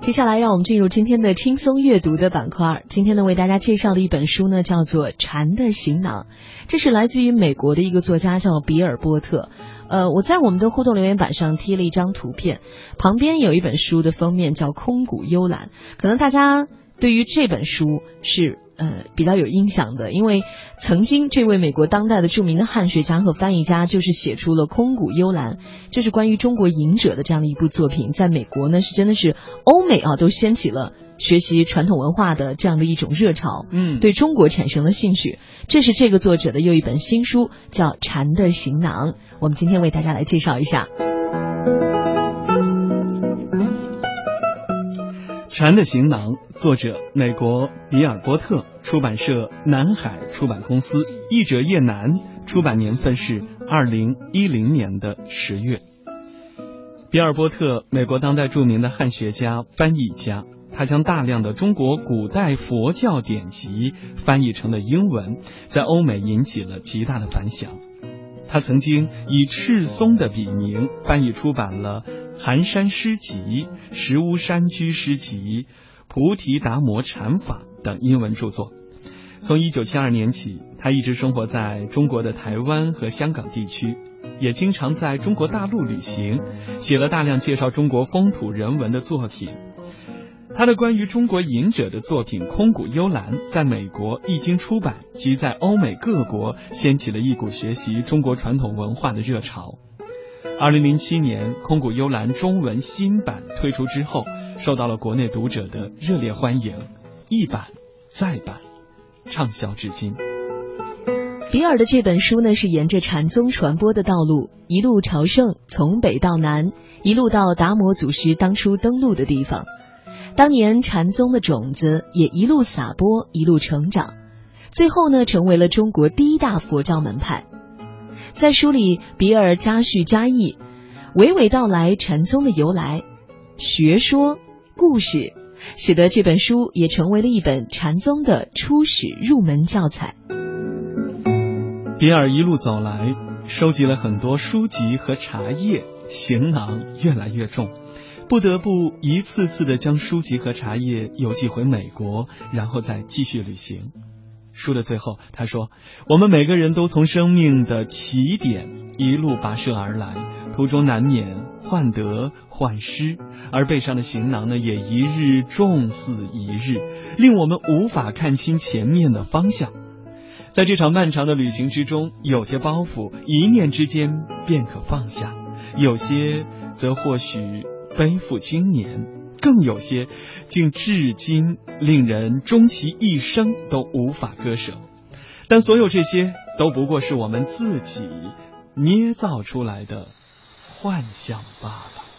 接下来，让我们进入今天的轻松阅读的板块。今天呢，为大家介绍的一本书呢，叫做《蝉的行囊》，这是来自于美国的一个作家，叫比尔·波特。呃，我在我们的互动留言板上贴了一张图片，旁边有一本书的封面叫《空谷幽兰》，可能大家对于这本书是。呃，比较有印象的，因为曾经这位美国当代的著名的汉学家和翻译家，就是写出了《空谷幽兰》，就是关于中国隐者的这样的一部作品，在美国呢是真的是欧美啊都掀起了学习传统文化的这样的一种热潮，嗯，对中国产生了兴趣。这是这个作者的又一本新书，叫《禅的行囊》，我们今天为大家来介绍一下。《禅的行囊》，作者美国比尔·波特，出版社南海出版公司，译者叶楠，出版年份是二零一零年的十月。比尔·波特，美国当代著名的汉学家、翻译家，他将大量的中国古代佛教典籍翻译成了英文，在欧美引起了极大的反响。他曾经以赤松的笔名翻译出版了《寒山诗集》《石屋山居诗集》《菩提达摩禅法》等英文著作。从一九七二年起，他一直生活在中国的台湾和香港地区，也经常在中国大陆旅行，写了大量介绍中国风土人文的作品。他的关于中国隐者的作品《空谷幽兰》在美国一经出版，即在欧美各国掀起了一股学习中国传统文化的热潮。二零零七年，《空谷幽兰》中文新版推出之后，受到了国内读者的热烈欢迎，一版再版，畅销至今。比尔的这本书呢，是沿着禅宗传播的道路一路朝圣，从北到南，一路到达摩祖师当初登陆的地方。当年禅宗的种子也一路撒播，一路成长，最后呢，成为了中国第一大佛教门派。在书里，比尔加叙加意，娓娓道来禅宗的由来、学说、故事，使得这本书也成为了一本禅宗的初始入门教材。比尔一路走来，收集了很多书籍和茶叶，行囊越来越重。不得不一次次的将书籍和茶叶邮寄回美国，然后再继续旅行。书的最后，他说：“我们每个人都从生命的起点一路跋涉而来，途中难免患得患失，而背上的行囊呢，也一日重似一日，令我们无法看清前面的方向。在这场漫长的旅行之中，有些包袱一念之间便可放下，有些则或许……”背负经年，更有些竟至今令人终其一生都无法割舍。但所有这些都不过是我们自己捏造出来的幻想罢了。